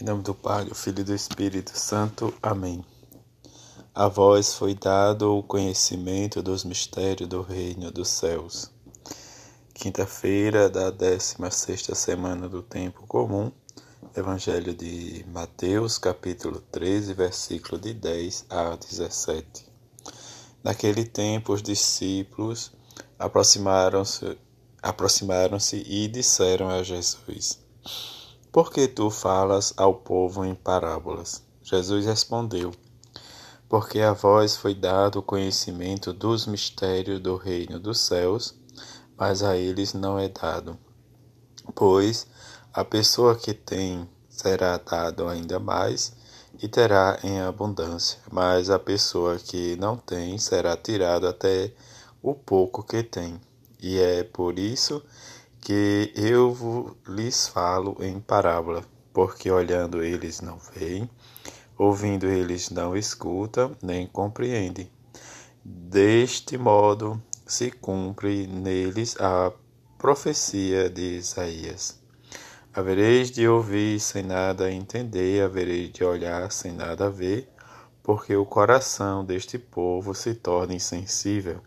Em nome do Pai, do Filho e do Espírito Santo. Amém. A vós foi dado o conhecimento dos mistérios do reino dos céus. Quinta-feira da 16 semana do tempo comum. Evangelho de Mateus, capítulo 13, versículo de 10 a 17. Naquele tempo os discípulos aproximaram-se aproximaram-se e disseram a Jesus: por que tu falas ao povo em parábolas? Jesus respondeu: Porque a vós foi dado o conhecimento dos mistérios do reino dos céus, mas a eles não é dado. Pois a pessoa que tem será dado ainda mais e terá em abundância, mas a pessoa que não tem será tirado até o pouco que tem. E é por isso que que eu lhes falo em parábola, porque olhando eles não veem, ouvindo eles não escutam, nem compreendem. Deste modo se cumpre neles a profecia de Isaías. Havereis de ouvir sem nada entender, havereis de olhar sem nada ver, porque o coração deste povo se torna insensível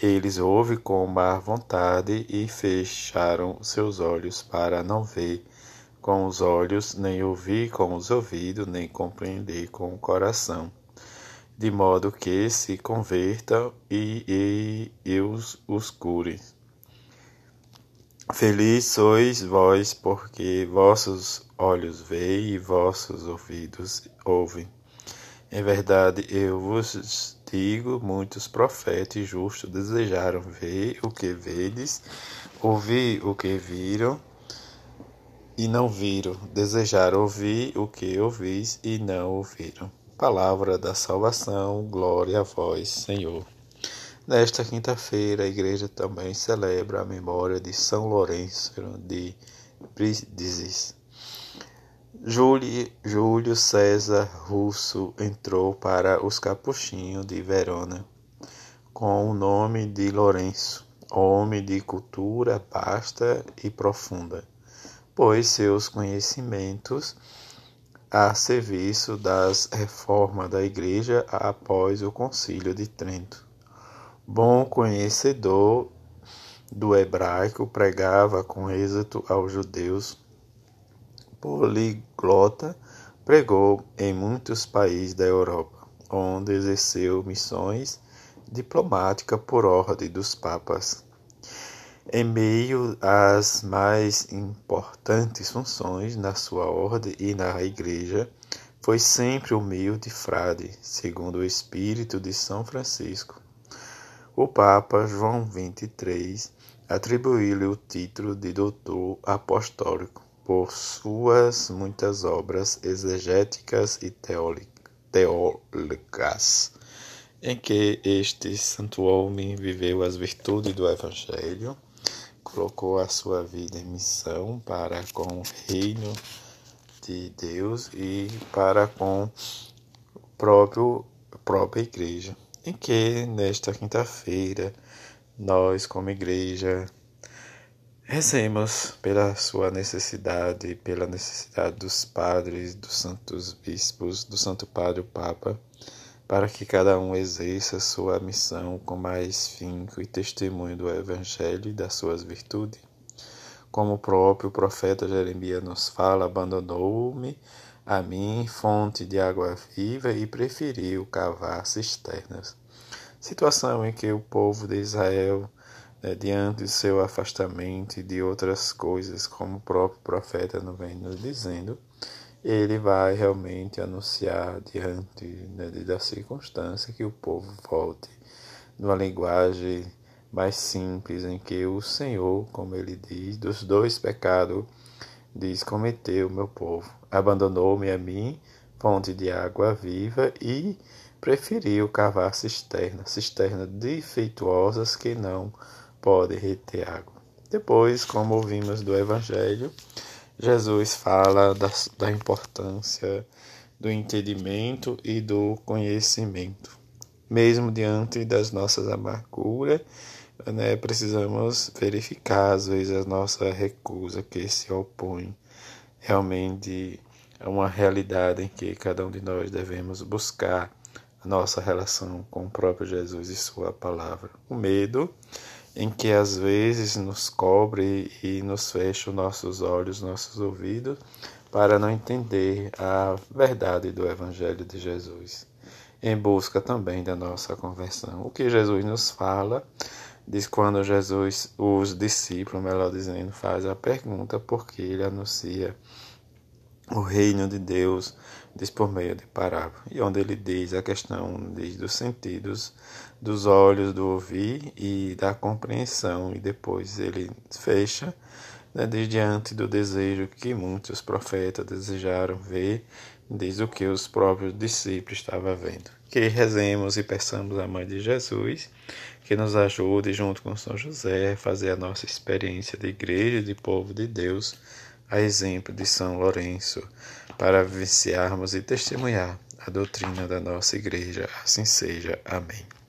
eles ouvem com má vontade e fecharam seus olhos para não ver com os olhos, nem ouvir com os ouvidos, nem compreender com o coração, de modo que se convertam e, e os, os cure. Feliz sois vós, porque vossos olhos veem e vossos ouvidos ouvem. Em verdade, eu vos muitos profetas justos desejaram ver o que vedes, ouvir o que viram e não viram, desejaram ouvir o que ouvis e não ouviram. Palavra da salvação, glória a vós, Senhor. Nesta quinta-feira, a igreja também celebra a memória de São Lourenço de Brindisi Júlio César Russo entrou para os Capuchinhos de Verona com o nome de Lourenço, homem de cultura vasta e profunda, pois seus conhecimentos a serviço das reformas da Igreja após o Concílio de Trento. Bom conhecedor do hebraico, pregava com êxito aos judeus poliglota, pregou em muitos países da Europa, onde exerceu missões diplomáticas por ordem dos papas. Em meio às mais importantes funções na sua ordem e na igreja, foi sempre humilde frade, segundo o espírito de São Francisco. O Papa João XXIII atribuiu-lhe o título de doutor apostólico por suas muitas obras exegéticas e teólicas, em que este santo homem viveu as virtudes do Evangelho, colocou a sua vida em missão para com o reino de Deus e para com o próprio própria igreja, em que nesta quinta-feira nós como igreja Rezemos pela sua necessidade, pela necessidade dos padres, dos santos bispos, do Santo Padre o Papa, para que cada um exerça sua missão com mais finco e testemunho do Evangelho e das suas virtudes. Como o próprio profeta Jeremias nos fala, abandonou-me a mim, fonte de água viva, e preferiu cavar cisternas. Situação em que o povo de Israel né, diante do seu afastamento de outras coisas, como o próprio profeta não vem nos dizendo, ele vai realmente anunciar diante né, da circunstância que o povo volte numa linguagem mais simples, em que o Senhor, como ele diz, dos dois pecados, diz: cometeu meu povo, abandonou-me a mim, fonte de água viva, e preferiu cavar cisternas, cisternas defeituosas que não pode reter água. Depois, como ouvimos do Evangelho, Jesus fala da, da importância do entendimento e do conhecimento. Mesmo diante das nossas amarguras, né, precisamos verificar, às vezes, a nossa recusa que se opõe realmente é uma realidade em que cada um de nós devemos buscar a nossa relação com o próprio Jesus e Sua palavra. O medo, em que às vezes nos cobre e nos fecha os nossos olhos, nossos ouvidos, para não entender a verdade do Evangelho de Jesus, em busca também da nossa conversão. O que Jesus nos fala, diz quando Jesus, os discípulos, melhor dizendo, faz a pergunta porque ele anuncia o reino de Deus diz por meio de parábola, e onde ele diz a questão diz dos sentidos, dos olhos, do ouvir e da compreensão, e depois ele fecha né, diz diante do desejo que muitos profetas desejaram ver, diz o que os próprios discípulos estavam vendo. Que rezemos e peçamos a Mãe de Jesus que nos ajude, junto com São José, a fazer a nossa experiência de igreja de povo de Deus a exemplo de São Lourenço, para vivenciarmos e testemunhar a doutrina da nossa Igreja. Assim seja. Amém.